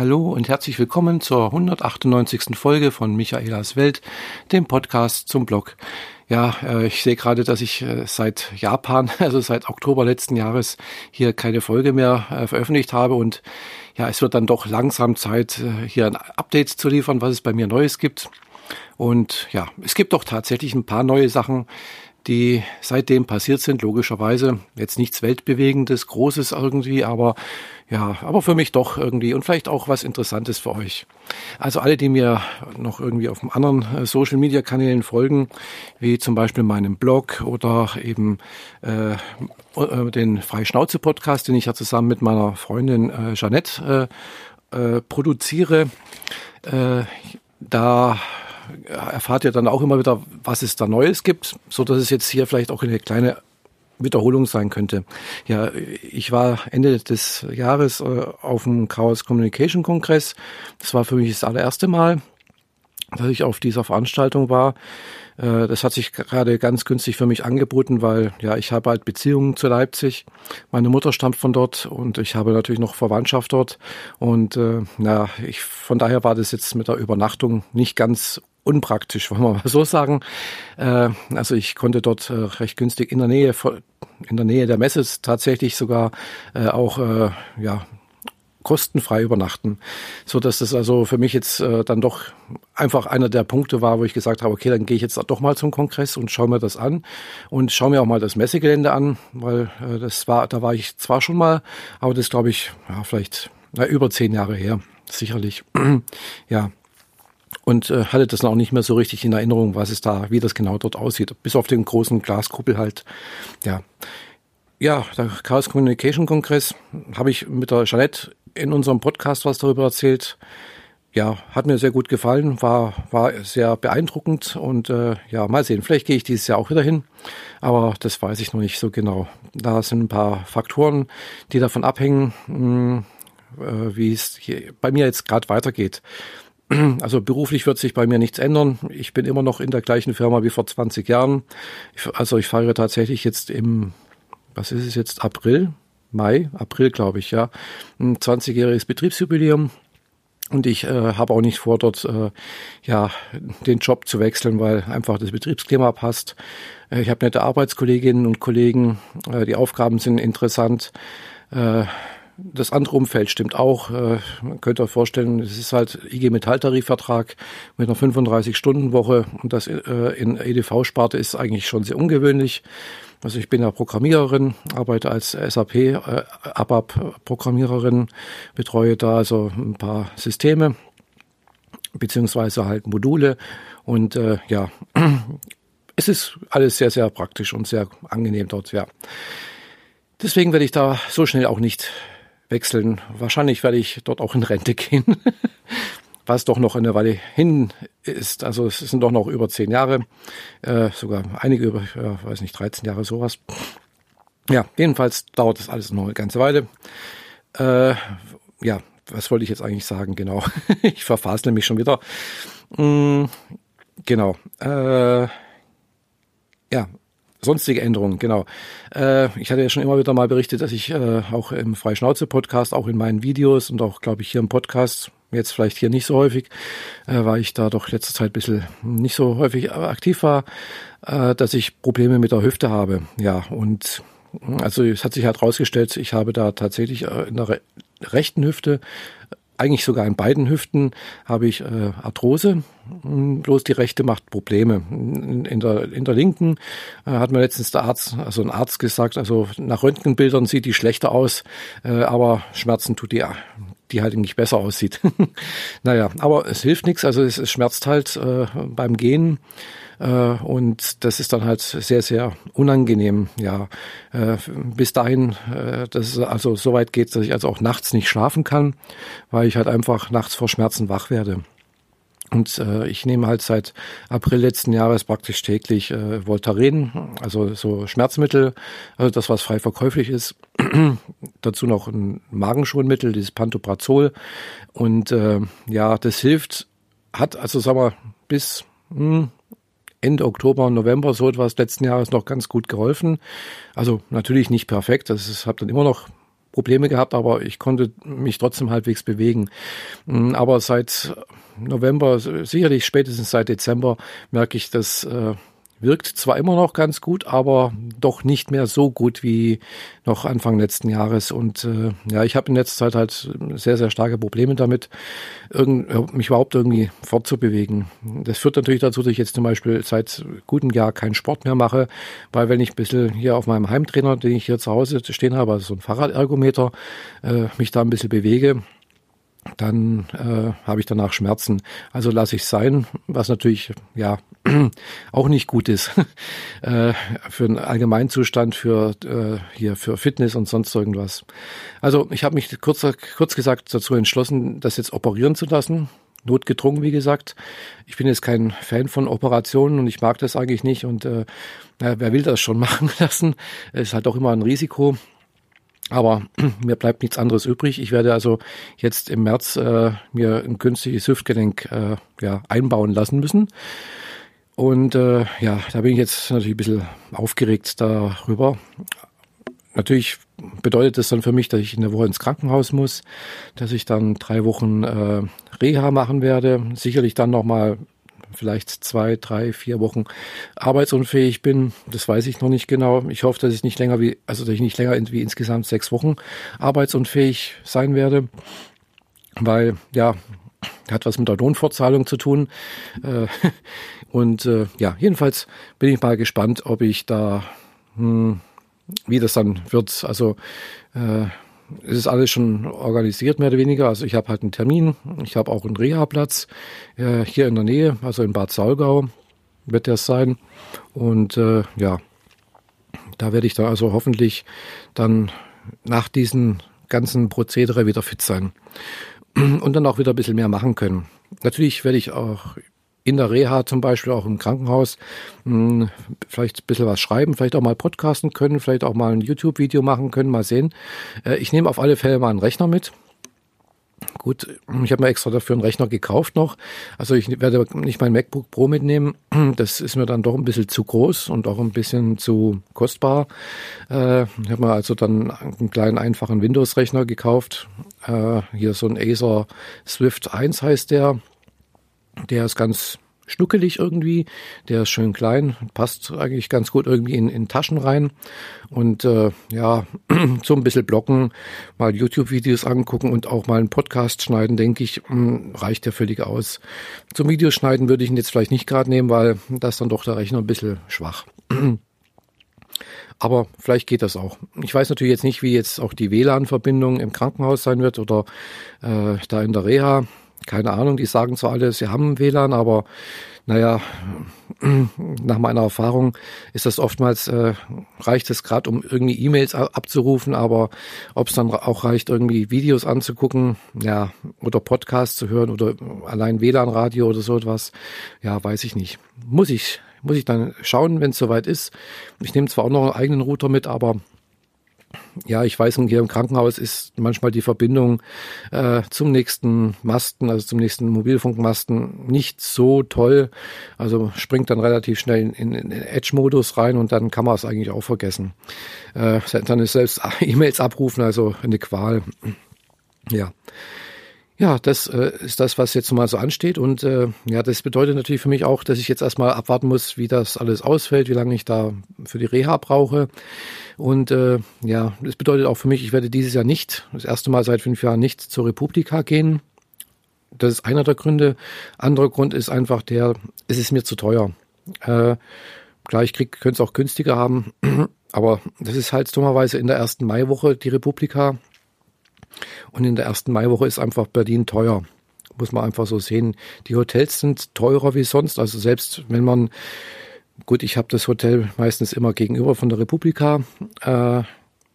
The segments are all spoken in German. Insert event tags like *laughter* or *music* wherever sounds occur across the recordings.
Hallo und herzlich willkommen zur 198. Folge von Michaelas Welt, dem Podcast zum Blog. Ja, äh, ich sehe gerade, dass ich äh, seit Japan, *laughs* also seit Oktober letzten Jahres, hier keine Folge mehr äh, veröffentlicht habe und ja, es wird dann doch langsam Zeit, hier ein Update zu liefern, was es bei mir Neues gibt. Und ja, es gibt doch tatsächlich ein paar neue Sachen, die seitdem passiert sind, logischerweise. Jetzt nichts Weltbewegendes, Großes irgendwie, aber ja, aber für mich doch irgendwie und vielleicht auch was Interessantes für euch. Also alle, die mir noch irgendwie auf anderen äh, Social Media Kanälen folgen, wie zum Beispiel meinem Blog oder eben äh, äh den Freischnauze Podcast, den ich ja zusammen mit meiner Freundin äh, Jeanette äh, äh, produziere, äh, da erfahrt ihr dann auch immer wieder, was es da Neues gibt, so dass es jetzt hier vielleicht auch eine kleine Wiederholung sein könnte. Ja, ich war Ende des Jahres äh, auf dem Chaos Communication Kongress. Das war für mich das allererste Mal, dass ich auf dieser Veranstaltung war. Äh, das hat sich gerade ganz günstig für mich angeboten, weil ja, ich habe halt Beziehungen zu Leipzig. Meine Mutter stammt von dort und ich habe natürlich noch Verwandtschaft dort. Und äh, na, ich, von daher war das jetzt mit der Übernachtung nicht ganz unpraktisch, wollen wir mal so sagen. Äh, also ich konnte dort äh, recht günstig in der Nähe in der Nähe der Messe tatsächlich sogar äh, auch ja kostenfrei übernachten, so dass das also für mich jetzt dann doch einfach einer der Punkte war, wo ich gesagt habe, okay, dann gehe ich jetzt doch mal zum Kongress und schaue mir das an und schaue mir auch mal das Messegelände an, weil das war, da war ich zwar schon mal, aber das glaube ich, ja, vielleicht na, über zehn Jahre her, sicherlich. *clears throat* ja, und äh, hatte das auch nicht mehr so richtig in Erinnerung, was es da, wie das genau dort aussieht. Bis auf den großen Glaskuppel halt. Ja, ja, der Chaos Communication Kongress habe ich mit der Jeanette in unserem Podcast was darüber erzählt. Ja, hat mir sehr gut gefallen, war, war sehr beeindruckend und äh, ja, mal sehen, vielleicht gehe ich dieses Jahr auch wieder hin, aber das weiß ich noch nicht so genau. Da sind ein paar Faktoren, die davon abhängen, mh, hm, äh, wie es bei mir jetzt gerade weitergeht. *clears throat* Also beruflich wird sich bei mir nichts ändern. Ich bin immer noch in der gleichen Firma wie vor 20 Jahren. also ich feiere tatsächlich jetzt im, was ist es jetzt, April, Mai, April glaube ich, ja, ein 20-jähriges Betriebsjubiläum. Und ich äh, habe auch nicht vor, dort äh, ja den Job zu wechseln, weil einfach das Betriebsklima passt. Äh, ich habe nette Arbeitskolleginnen und Kollegen, äh, die Aufgaben sind interessant. Äh, das andere Umfeld stimmt auch. Äh, man könnte euch vorstellen, es ist halt IG Metall-Tarifvertrag mit einer 35-Stunden-Woche und das äh, in EDV-Sparte ist eigentlich schon sehr ungewöhnlich. Also ich bin ja Programmiererin, arbeite als SAP äh, ABAP-Programmiererin, betreue da also ein paar Systeme beziehungsweise halt Module und äh, ja, *clears throat* es ist alles sehr, sehr praktisch und sehr angenehm dort, ja. Deswegen werde ich da so schnell auch nicht wechseln. Wahrscheinlich werde ich dort auch in Rente *laughs* gehen, was doch noch eine Weile hin ist. Also es sind doch noch über zehn Jahre, äh, sogar einige über, ja, weiß nicht, 13 Jahre sowas. Ja, jedenfalls dauert das alles noch eine ganze Weile. Äh, ja, was wollte ich jetzt eigentlich sagen? Genau, *laughs* ich verfasle mich schon wieder. Mm, genau. Äh, ja, Sonstige Änderungen, genau. Äh, ich hatte ja schon immer wieder mal berichtet, dass ich äh, auch im Freischnauze-Podcast, auch in meinen Videos und auch, glaube ich, hier im Podcast, jetzt vielleicht hier nicht so häufig, äh, weil ich da doch letzte Zeit ein bisschen nicht so häufig aktiv war, äh, dass ich Probleme mit der Hüfte habe. Ja, und also es hat sich halt rausgestellt, ich habe da tatsächlich äh, in der re rechten Hüfte eigentlich sogar in beiden Hüften habe ich äh, Arthrose. Hm, bloß die rechte macht Probleme. In, der, in der linken äh, hat mir letztens der Arzt, also ein Arzt gesagt, also nach Röntgenbildern sieht die schlechter aus, äh, aber Schmerzen tut die, die halt nicht besser aussieht. *laughs* naja, aber es hilft nichts, also es, es schmerzt halt äh, beim Gehen. Äh, und das ist dann halt sehr, sehr unangenehm. Ja, äh, bis dahin, äh, dass es also so weit geht, dass ich also auch nachts nicht schlafen kann, weil ich halt einfach nachts vor Schmerzen wach werde. Und äh, ich nehme halt seit April letzten Jahres praktisch täglich äh, Voltaren, also so Schmerzmittel, also das, was frei verkäuflich ist. *clears throat* Dazu noch ein Magenschonmittel, dieses Pantoprazol. Und äh, ja, das hilft, hat also sagen wir bis hm, Ende Oktober, November so etwas letzten Jahres noch ganz gut geholfen. Also natürlich nicht perfekt, das ist, habe dann immer noch Probleme gehabt, aber ich konnte mich trotzdem halbwegs bewegen. Mm, aber seit November, sicherlich spätestens seit Dezember, merke ich, dass äh, wirkt zwar immer noch ganz gut, aber doch nicht mehr so gut wie noch Anfang letzten Jahres. Und äh, ja, ich habe in letzter Zeit halt sehr, sehr starke Probleme damit, irgend, mich überhaupt irgendwie fortzubewegen. Das führt natürlich dazu, dass ich jetzt zum Beispiel seit gutem Jahr keinen Sport mehr mache, weil wenn ich ein bisschen hier auf meinem Heimtrainer, den ich hier zu Hause stehen habe, also so ein Fahrradergometer, äh, mich da ein bisschen bewege, dann äh, habe ich danach Schmerzen. Also lasse ich sein, was natürlich ja *clears throat* auch nicht gut ist *laughs* äh, für einen Allgemeinzustand, für äh, hier für Fitness und sonst irgendwas. Also ich habe mich kurz, kurz gesagt dazu entschlossen, das jetzt operieren zu lassen. Notgedrungen, wie gesagt. Ich bin jetzt kein Fan von Operationen und ich mag das eigentlich nicht. Und äh, wer will das schon *laughs* machen lassen? Es halt auch immer ein Risiko. Aber *clears throat* mir bleibt nichts anderes übrig. Ich werde also jetzt im März äh, mir ein künstliches Hüftgelenk äh, ja, einbauen lassen müssen. Und äh, ja, da bin ich jetzt natürlich ein bisschen aufgeregt darüber. Natürlich bedeutet das dann für mich, dass ich in der Woche ins Krankenhaus muss, dass ich dann drei Wochen äh, Reha machen werde, sicherlich dann nochmal vielleicht zwei, drei, vier Wochen arbeitsunfähig bin. Das weiß ich noch nicht genau. Ich hoffe, dass ich nicht länger wie, also dass ich nicht länger wie insgesamt sechs Wochen arbeitsunfähig sein werde, weil ja, hat was mit der Lohnfortzahlung zu tun. Äh, *laughs* und äh, ja, jedenfalls bin ich mal gespannt, ob ich da, hm, wie das dann wird. Also äh, es ist alles schon organisiert, mehr oder weniger. Also ich habe halt einen Termin, ich habe auch einen Reha-Platz äh, hier in der Nähe, also in Bad Saulgau wird das sein. Und äh, ja, da werde ich da also hoffentlich dann nach diesen ganzen Prozedere wieder fit sein *clears throat* und dann auch wieder ein bisschen mehr machen können. Natürlich werde ich auch in der Reha zum Beispiel, auch im Krankenhaus, mh, hm, vielleicht ein bisschen was schreiben, vielleicht auch mal podcasten können, vielleicht auch mal ein YouTube-Video machen können, mal sehen. Äh, ich nehme auf alle Fälle mal einen Rechner mit. Gut, ich habe mir extra dafür einen Rechner gekauft noch. Also ich werde nicht mein MacBook Pro mitnehmen. *clears throat* Das ist mir dann doch ein bisschen zu groß und auch ein bisschen zu kostbar. Äh, ich habe mir also dann einen kleinen einfachen Windows-Rechner gekauft. Äh, hier so ein Acer Swift 1 heißt der. Der ist ganz schnuckelig irgendwie, der ist schön klein, passt eigentlich ganz gut irgendwie in, in Taschen rein. Und äh, ja, *clears throat* so ein bisschen blocken, mal YouTube-Videos angucken und auch mal einen Podcast schneiden, denke ich, mh, hm, reicht ja völlig aus. Zum Videoschneiden würde ich ihn jetzt vielleicht nicht gerade nehmen, weil das dann doch der Rechner ein bisschen schwach. *clears throat* Aber vielleicht geht das auch. Ich weiß natürlich jetzt nicht, wie jetzt auch die WLAN-Verbindung im Krankenhaus sein wird oder äh, da in der Reha keine Ahnung, die sagen zwar alle, sie haben WLAN, aber naja, *clears throat* nach meiner Erfahrung ist das oftmals, äh, reicht es gerade, um irgendwie E-Mails abzurufen, aber ob es dann auch reicht, irgendwie Videos anzugucken, ja, oder Podcasts zu hören oder allein WLAN-Radio oder so etwas, ja, weiß ich nicht. Muss ich, muss ich dann schauen, wenn es soweit ist. Ich nehme zwar auch noch einen eigenen Router mit, aber ja, ich weiß, hier im Krankenhaus ist manchmal die Verbindung äh, zum nächsten Masten, also zum nächsten Mobilfunkmasten, nicht so toll. Also springt dann relativ schnell in, in, in Edge-Modus rein und dann kann man es eigentlich auch vergessen. Äh, dann ist selbst *laughs* E-Mails abrufen, also eine Qual. Ja. Ja, das äh, ist das, was jetzt mal so ansteht. Und äh, ja, das bedeutet natürlich für mich auch, dass ich jetzt erstmal abwarten muss, wie das alles ausfällt, wie lange ich da für die Reha brauche. Und äh, ja, das bedeutet auch für mich, ich werde dieses Jahr nicht, das erste Mal seit fünf Jahren nicht zur Republika gehen. Das ist einer der Gründe. Anderer Grund ist einfach der, es ist mir zu teuer. Äh, klar, ich könnte es auch günstiger haben, *clears throat* aber das ist halt dummerweise in der ersten Maiwoche die Republika. Und in der ersten Maiwoche ist einfach Berlin teuer. Muss man einfach so sehen. Die Hotels sind teurer wie sonst. Also selbst wenn man, gut, ich habe das Hotel meistens immer gegenüber von der Republika. Äh,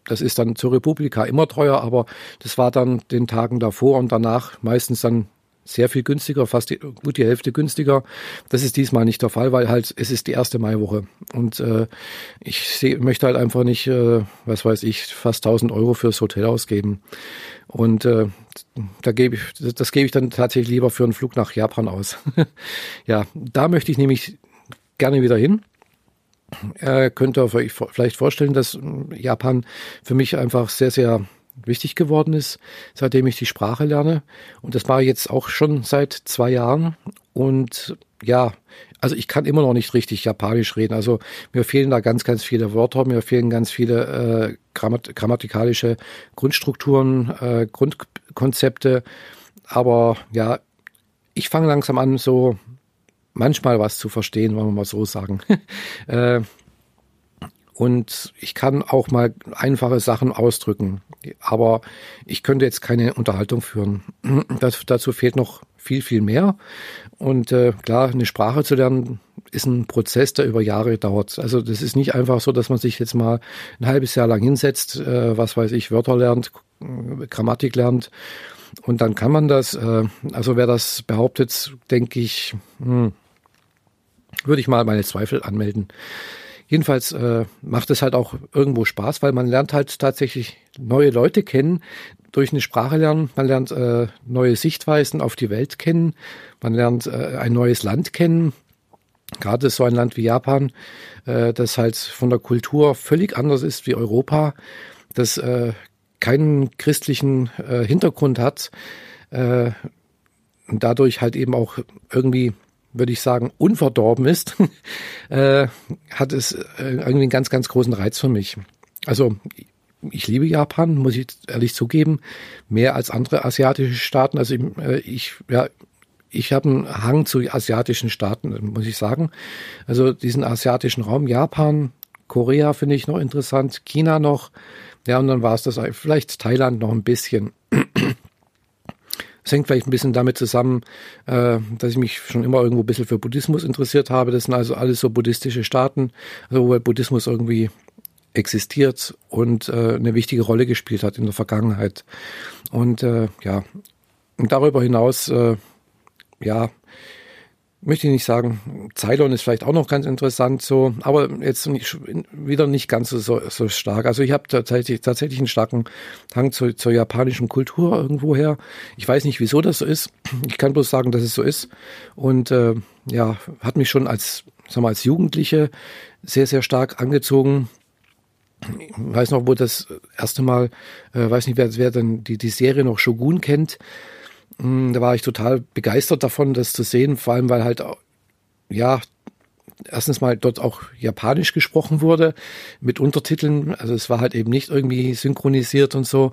das ist dann zur Republika immer teuer, aber das war dann den Tagen davor und danach meistens dann sehr viel günstiger, fast die, gut die Hälfte günstiger. Das ist diesmal nicht der Fall, weil halt es ist die erste Maiwoche und äh, ich seh, möchte halt einfach nicht, äh, was weiß ich, fast 1000 Euro fürs Hotel ausgeben. Und äh, da gebe ich, das gebe ich dann tatsächlich lieber für einen Flug nach Japan aus. *laughs* ja, da möchte ich nämlich gerne wieder hin. Äh, könnt ihr euch vielleicht vorstellen, dass Japan für mich einfach sehr, sehr wichtig geworden ist, seitdem ich die Sprache lerne. Und das mache ich jetzt auch schon seit zwei Jahren. Und ja, also ich kann immer noch nicht richtig Japanisch reden. Also mir fehlen da ganz, ganz viele Wörter, mir fehlen ganz viele äh, grammat grammatikalische Grundstrukturen, äh, Grundkonzepte. Aber ja, ich fange langsam an, so manchmal was zu verstehen, wollen wir mal so sagen. *laughs* äh, und ich kann auch mal einfache Sachen ausdrücken. Aber ich könnte jetzt keine Unterhaltung führen. *clears throat* Das, dazu fehlt noch viel, viel mehr. Und äh, klar, eine Sprache zu lernen, ist ein Prozess, der über Jahre dauert. Also das ist nicht einfach so, dass man sich jetzt mal ein halbes Jahr lang hinsetzt, äh, was weiß ich, Wörter lernt, Grammatik lernt und dann kann man das. Äh, also wer das behauptet, denke ich, hm, würde ich mal meine Zweifel anmelden. Jedenfalls äh, macht es halt auch irgendwo Spaß, weil man lernt halt tatsächlich neue Leute kennen durch eine Sprache lernen. Man lernt äh, neue Sichtweisen auf die Welt kennen. Man lernt äh, ein neues Land kennen. Gerade so ein Land wie Japan, äh, das halt von der Kultur völlig anders ist wie Europa, das äh, keinen christlichen äh, Hintergrund hat äh, und dadurch halt eben auch irgendwie würde ich sagen, unverdorben ist, *laughs* äh, hat es äh, irgendwie einen ganz, ganz großen Reiz für mich. Also ich liebe Japan, muss ich ehrlich zugeben, mehr als andere asiatische Staaten. Also äh, ich, ja, ich habe einen Hang zu asiatischen Staaten, muss ich sagen. Also diesen asiatischen Raum, Japan, Korea finde ich noch interessant, China noch. Ja, und dann war es das vielleicht Thailand noch ein bisschen. Es hängt vielleicht ein bisschen damit zusammen, äh, dass ich mich schon immer irgendwo ein bisschen für Buddhismus interessiert habe. Das sind also alles so buddhistische Staaten, also wo Buddhismus irgendwie existiert und äh, eine wichtige Rolle gespielt hat in der Vergangenheit. Und äh, ja, und darüber hinaus, äh, ja, möchte ich nicht sagen, Ceylon ist vielleicht auch noch ganz interessant so, aber jetzt nicht, wieder nicht ganz so, so stark. Also ich habe tatsächlich, tatsächlich einen starken Hang zu, zur japanischen Kultur irgendwoher. Ich weiß nicht, wieso das so ist. Ich kann bloß sagen, dass es so ist. Und äh, ja, hat mich schon als, sag mal, als Jugendliche sehr, sehr stark angezogen. Ich weiß noch, wo das erste Mal, äh, weiß nicht, wer, wer denn die, die Serie noch Shogun kennt. Hm, da war ich total begeistert davon, das zu sehen, vor allem weil halt, ja, erstens mal dort auch Japanisch gesprochen wurde mit Untertiteln. Also es war halt eben nicht irgendwie synchronisiert und so.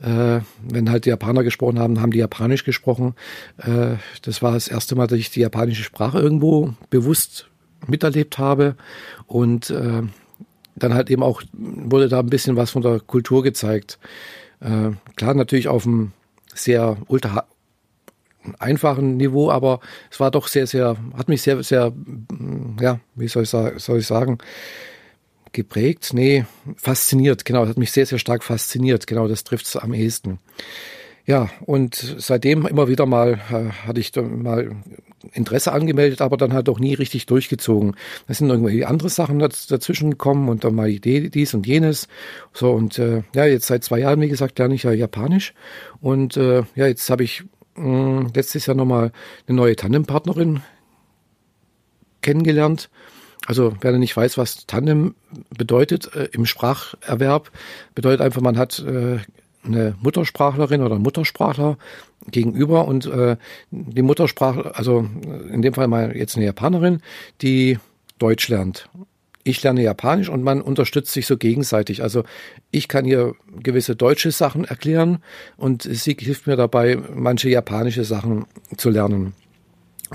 Äh, wenn halt die Japaner gesprochen haben, haben die Japanisch gesprochen. Äh, das war das erste Mal, dass ich die japanische Sprache irgendwo bewusst miterlebt habe. Und äh, dann halt eben auch wurde da ein bisschen was von der Kultur gezeigt. Äh, klar, natürlich auf dem sehr ultra einfachen Niveau, aber es war doch sehr, sehr, hat mich sehr, sehr, ja, wie soll ich, soll ich sagen, geprägt, nee, fasziniert, genau, hat mich sehr, sehr stark fasziniert, genau, das trifft es am ehesten. Ja, und seitdem immer wieder mal äh, hatte ich mal Interesse angemeldet, aber dann halt auch nie richtig durchgezogen. Da sind irgendwie andere Sachen dazwischen gekommen und dann mal Idee, dies und jenes. So, und äh, ja, jetzt seit zwei Jahren, wie gesagt, lerne ich ja Japanisch. Und äh, ja, jetzt habe ich mh, letztes Jahr nochmal eine neue Tandempartnerin kennengelernt. Also wer nicht weiß, was Tandem bedeutet äh, im Spracherwerb, bedeutet einfach, man hat äh, eine Muttersprachlerin oder Muttersprachler gegenüber und äh, die Muttersprachler, also in dem Fall mal jetzt eine Japanerin, die Deutsch lernt ich lerne Japanisch und man unterstützt sich so gegenseitig. Also ich kann ihr gewisse deutsche Sachen erklären und sie hilft mir dabei, manche japanische Sachen zu lernen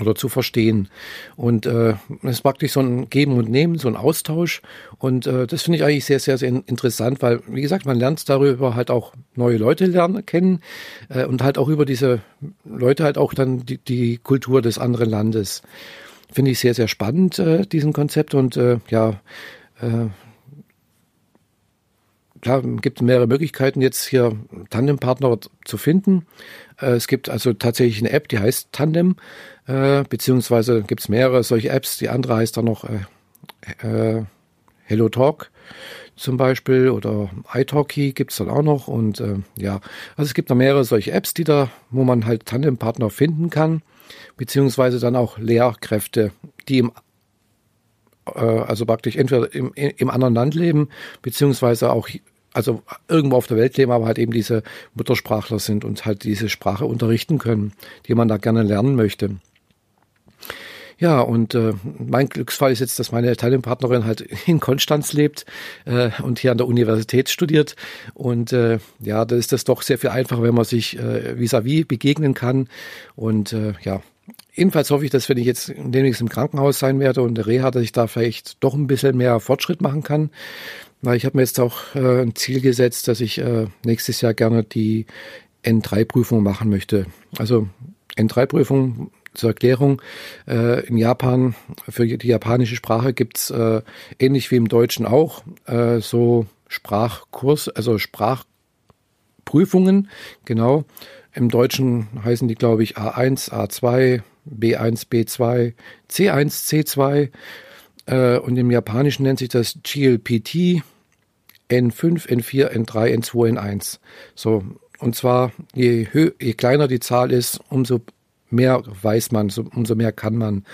oder zu verstehen. Und äh, es ist praktisch so ein Geben und Nehmen, so ein Austausch. Und äh, das finde ich eigentlich sehr, sehr, sehr interessant, weil, wie gesagt, man lernt darüber halt auch neue Leute lernen, kennen äh, und halt auch über diese Leute halt auch dann die, die Kultur des anderen Landes. Finde ich sehr, sehr spannend, äh, diesen Konzept. Und äh, ja, äh, klar, gibt mehrere Möglichkeiten, jetzt hier Tandempartner zu finden. Äh, es gibt also tatsächlich eine App, die heißt Tandem, äh, beziehungsweise gibt es mehrere solche Apps. Die andere heißt dann noch äh, Hello Talk zum Beispiel oder iTalki gibt es dann auch noch. Und ja, also es gibt noch mehrere solche Apps, die da, wo man halt Tandempartner finden kann beziehungsweise dann auch Lehrkräfte, die im äh, also praktisch entweder im, im anderen Land leben, beziehungsweise auch also irgendwo auf der Welt leben, aber halt eben diese Muttersprachler sind und halt diese Sprache unterrichten können, die man da gerne lernen möchte. Ja, und äh, mein Glücksfall ist jetzt, dass meine Italienpartnerin halt *laughs* in Konstanz lebt äh, und hier an der Universität studiert. Und äh, ja, da ist das doch sehr viel einfacher, wenn man sich äh, vis-à-vis -vis begegnen kann. Und äh, ja, Jedenfalls hoffe ich, dass wenn ich jetzt demnächst im Krankenhaus sein werde und der Reha, dass ich da vielleicht doch ein bisschen mehr Fortschritt machen kann. Weil ich habe mir jetzt auch äh, ein Ziel gesetzt, dass ich äh, nächstes Jahr gerne die N3-Prüfung machen möchte. Also N3-Prüfung zur Erklärung, äh, in Japan, für die japanische Sprache gibt's äh, ähnlich wie im Deutschen auch äh, so Sprachkurs, also Sprachprüfungen, genau. Im Deutschen heißen die, glaube ich, A1, A2, B1, B2, C1, C2 äh, und im Japanischen nennt sich das GLPT N5, N4, N3, N2, N1. So, und zwar je, je kleiner die Zahl ist, umso mehr weiß man, so, umso mehr kann man.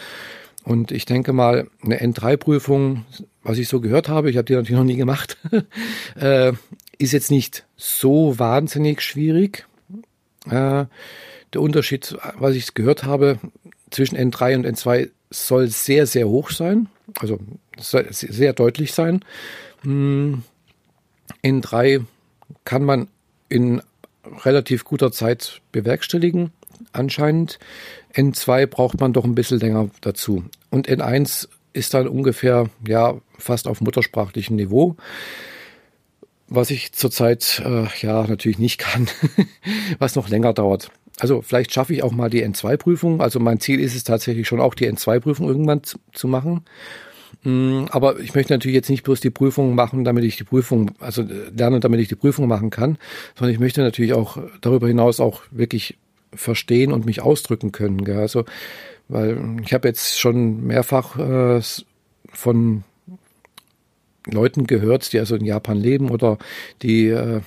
Und ich denke mal, eine N3-Prüfung, was ich so gehört habe, ich habe die natürlich noch nie gemacht, *laughs* äh, ist jetzt nicht so wahnsinnig schwierig. Äh, der Unterschied, was ich gehört habe, zwischen N3 und N2 soll sehr, sehr hoch sein. Also sehr deutlich sein. Hm, N3 kann man in relativ guter Zeit bewerkstelligen anscheinend. N2 braucht man doch ein bisschen länger dazu. Und N1 ist dann ungefähr, ja, fast auf muttersprachlichem Niveau. Was ich zurzeit, äh, ja, natürlich nicht kann, *laughs* was noch länger dauert. Also vielleicht schaffe ich auch mal die N2-Prüfung. Also mein Ziel ist es tatsächlich schon auch die N2-Prüfung irgendwann zu, machen. Mm, aber ich möchte natürlich jetzt nicht bloß die Prüfung machen, damit ich die Prüfung, also lernen, damit ich die Prüfung machen kann, sondern ich möchte natürlich auch darüber hinaus auch wirklich verstehen und mich ausdrücken können. Gell? Also, weil ich habe jetzt schon mehrfach äh, von Leuten gehört, die also in Japan leben oder die äh,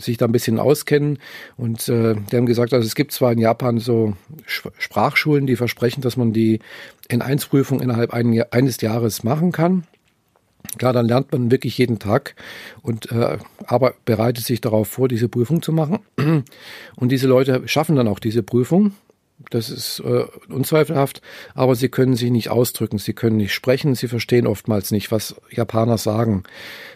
sich da ein bisschen auskennen. Und äh, die haben gesagt, also es gibt zwar in Japan so Sprachschulen, die versprechen, dass man die N1-Prüfung innerhalb ein, eines Jahres machen kann. Klar, dann lernt man wirklich jeden Tag und äh, aber bereitet sich darauf vor, diese Prüfung zu machen. Und diese Leute schaffen dann auch diese Prüfung das ist äh, unzweifelhaft, aber sie können sich nicht ausdrücken, sie können nicht sprechen, sie verstehen oftmals nicht, was Japaner sagen.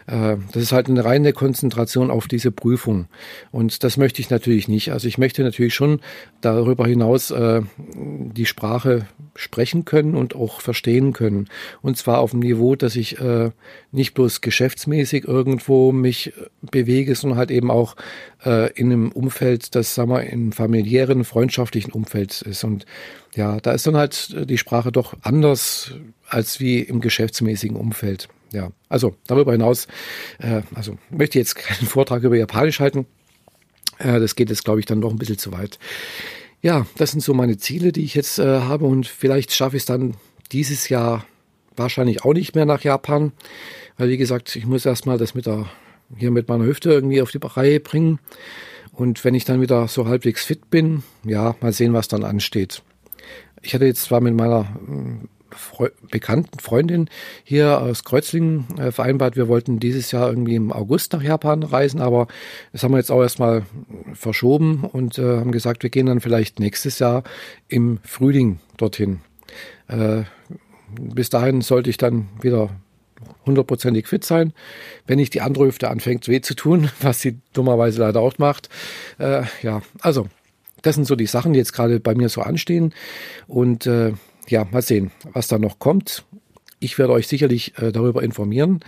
Äh, das ist halt eine reine Konzentration auf diese Prüfung. Und das möchte ich natürlich nicht. Also ich möchte natürlich schon darüber hinaus äh, die Sprache sprechen können und auch verstehen können. Und zwar auf dem Niveau, dass ich äh, nicht bloß geschäftsmäßig irgendwo mich bewege, sondern halt eben auch äh, in einem Umfeld, das, sagen wir, im familiären, freundschaftlichen Umfeld ist. Und ja, da ist dann halt die Sprache doch anders als wie im geschäftsmäßigen Umfeld. Ja, also darüber hinaus, äh, also möchte jetzt keinen Vortrag über Japanisch halten. Äh, das geht jetzt, glaube ich, dann doch ein bisschen zu weit. Ja, das sind so meine Ziele, die ich jetzt äh, habe und vielleicht schaffe ich es dann dieses Jahr wahrscheinlich auch nicht mehr nach Japan, weil wie gesagt, ich muss erstmal das mit der hier mit meiner Hüfte irgendwie auf die Reihe bringen. Und wenn ich dann wieder so halbwegs fit bin, ja, mal sehen, was dann ansteht. Ich hatte jetzt zwar mit meiner äh, Fre bekannten Freundin hier aus Kreuzlingen äh, vereinbart, wir wollten dieses Jahr irgendwie im August nach Japan reisen, aber das haben wir jetzt auch erstmal verschoben und äh, haben gesagt, wir gehen dann vielleicht nächstes Jahr im Frühling dorthin. Äh, bis dahin sollte ich dann wieder hundertprozentig fit sein. Wenn nicht die andere Hüfte anfängt weh zu tun, *laughs* was sie dummerweise leider auch macht. Äh, ja, also das sind so die Sachen, die jetzt gerade bei mir so anstehen. Und äh, ja, mal sehen, was da noch kommt. Ich werde euch sicherlich äh, darüber informieren.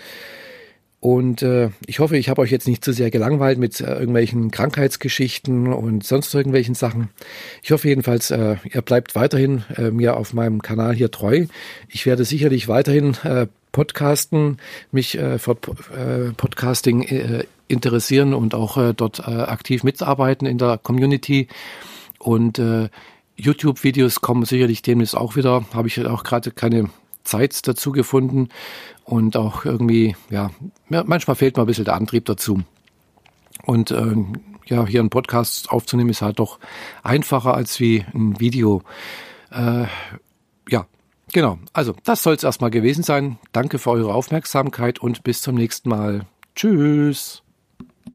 Und äh, ich hoffe, ich habe euch jetzt nicht zu sehr gelangweilt mit äh, irgendwelchen Krankheitsgeschichten und sonst irgendwelchen Sachen. Ich hoffe jedenfalls, äh, ihr bleibt weiterhin äh, mir auf meinem Kanal hier treu. Ich werde sicherlich weiterhin äh, Podcasten, mich äh, für äh, Podcasting äh, interessieren und auch äh, dort äh, aktiv mitarbeiten in der Community. Und äh, YouTube-Videos kommen sicherlich demnächst auch wieder. Habe ich auch gerade keine Zeit dazu gefunden und auch irgendwie, ja, manchmal fehlt mir ein bisschen der Antrieb dazu. Und äh, ja, hier einen Podcast aufzunehmen ist halt doch einfacher als wie ein Video. Äh, ja, Genau, also das soll es erstmal gewesen sein. Danke für eure Aufmerksamkeit und bis zum nächsten Mal. Tschüss.